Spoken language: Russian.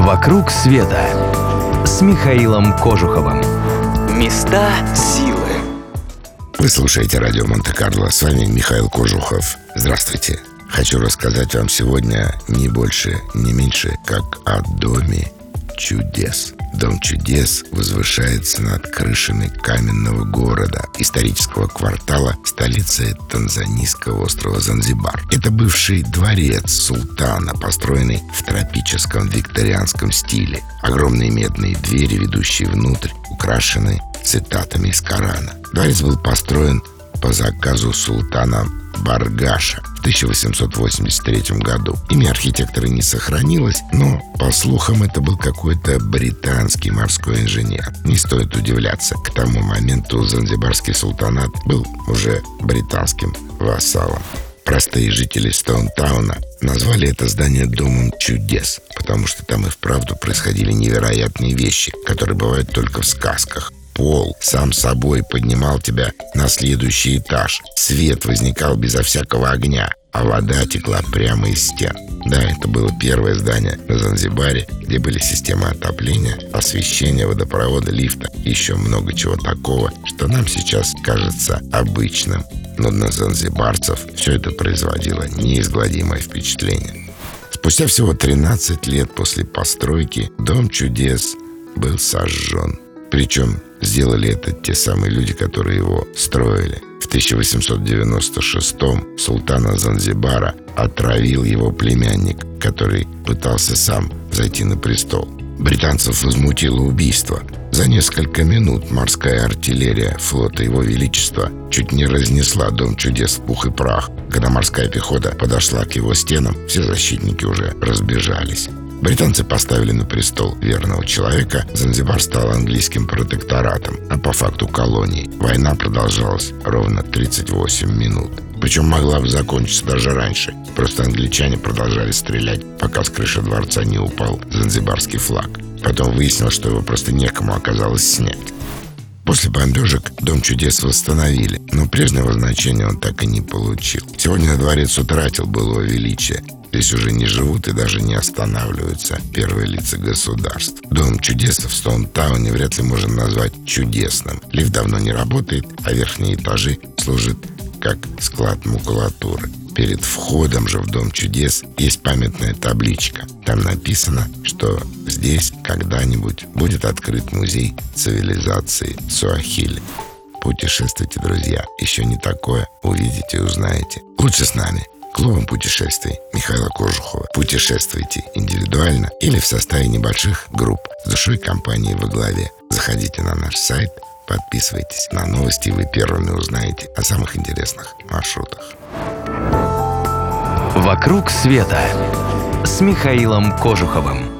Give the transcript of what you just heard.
«Вокруг света» с Михаилом Кожуховым. Места силы. Вы слушаете радио Монте-Карло. С вами Михаил Кожухов. Здравствуйте. Хочу рассказать вам сегодня не больше, не меньше, как о доме чудес. Дом чудес возвышается над крышами каменного города, исторического квартала, столицы танзанийского острова Занзибар. Это бывший дворец султана, построенный в тропическом викторианском стиле. Огромные медные двери, ведущие внутрь, украшены цитатами из Корана. Дворец был построен по заказу султана Баргаша в 1883 году. Имя архитектора не сохранилось, но, по слухам, это был какой-то британский морской инженер. Не стоит удивляться, к тому моменту Занзибарский султанат был уже британским вассалом. Простые жители Стоунтауна назвали это здание «Домом чудес», потому что там и вправду происходили невероятные вещи, которые бывают только в сказках пол сам собой поднимал тебя на следующий этаж. Свет возникал безо всякого огня, а вода текла прямо из стен. Да, это было первое здание на Занзибаре, где были системы отопления, освещения, водопровода, лифта еще много чего такого, что нам сейчас кажется обычным. Но на занзибарцев все это производило неизгладимое впечатление. Спустя всего 13 лет после постройки Дом чудес был сожжен. Причем сделали это те самые люди, которые его строили. В 1896-м султана Занзибара отравил его племянник, который пытался сам зайти на престол. Британцев возмутило убийство. За несколько минут морская артиллерия флота Его Величества чуть не разнесла Дом чудес в пух и прах. Когда морская пехота подошла к его стенам, все защитники уже разбежались. Британцы поставили на престол верного человека, Занзибар стал английским протекторатом, а по факту колонией. Война продолжалась ровно 38 минут. Причем могла бы закончиться даже раньше. Просто англичане продолжали стрелять, пока с крыши дворца не упал занзибарский флаг. Потом выяснилось, что его просто некому оказалось снять. После бомбежек Дом чудес восстановили, но прежнего значения он так и не получил. Сегодня дворец утратил былое величие, Здесь уже не живут и даже не останавливаются первые лица государств. Дом чудес в Стоунтауне вряд ли можно назвать чудесным. Лифт давно не работает, а верхние этажи служат как склад макулатуры. Перед входом же в Дом чудес есть памятная табличка. Там написано, что здесь когда-нибудь будет открыт музей цивилизации Суахили. Путешествуйте, друзья. Еще не такое увидите и узнаете. Лучше с нами. Клубом путешествий Михаила Кожухова. Путешествуйте индивидуально или в составе небольших групп с душой компании во главе. Заходите на наш сайт, подписывайтесь на новости, и вы первыми узнаете о самых интересных маршрутах. «Вокруг света» с Михаилом Кожуховым.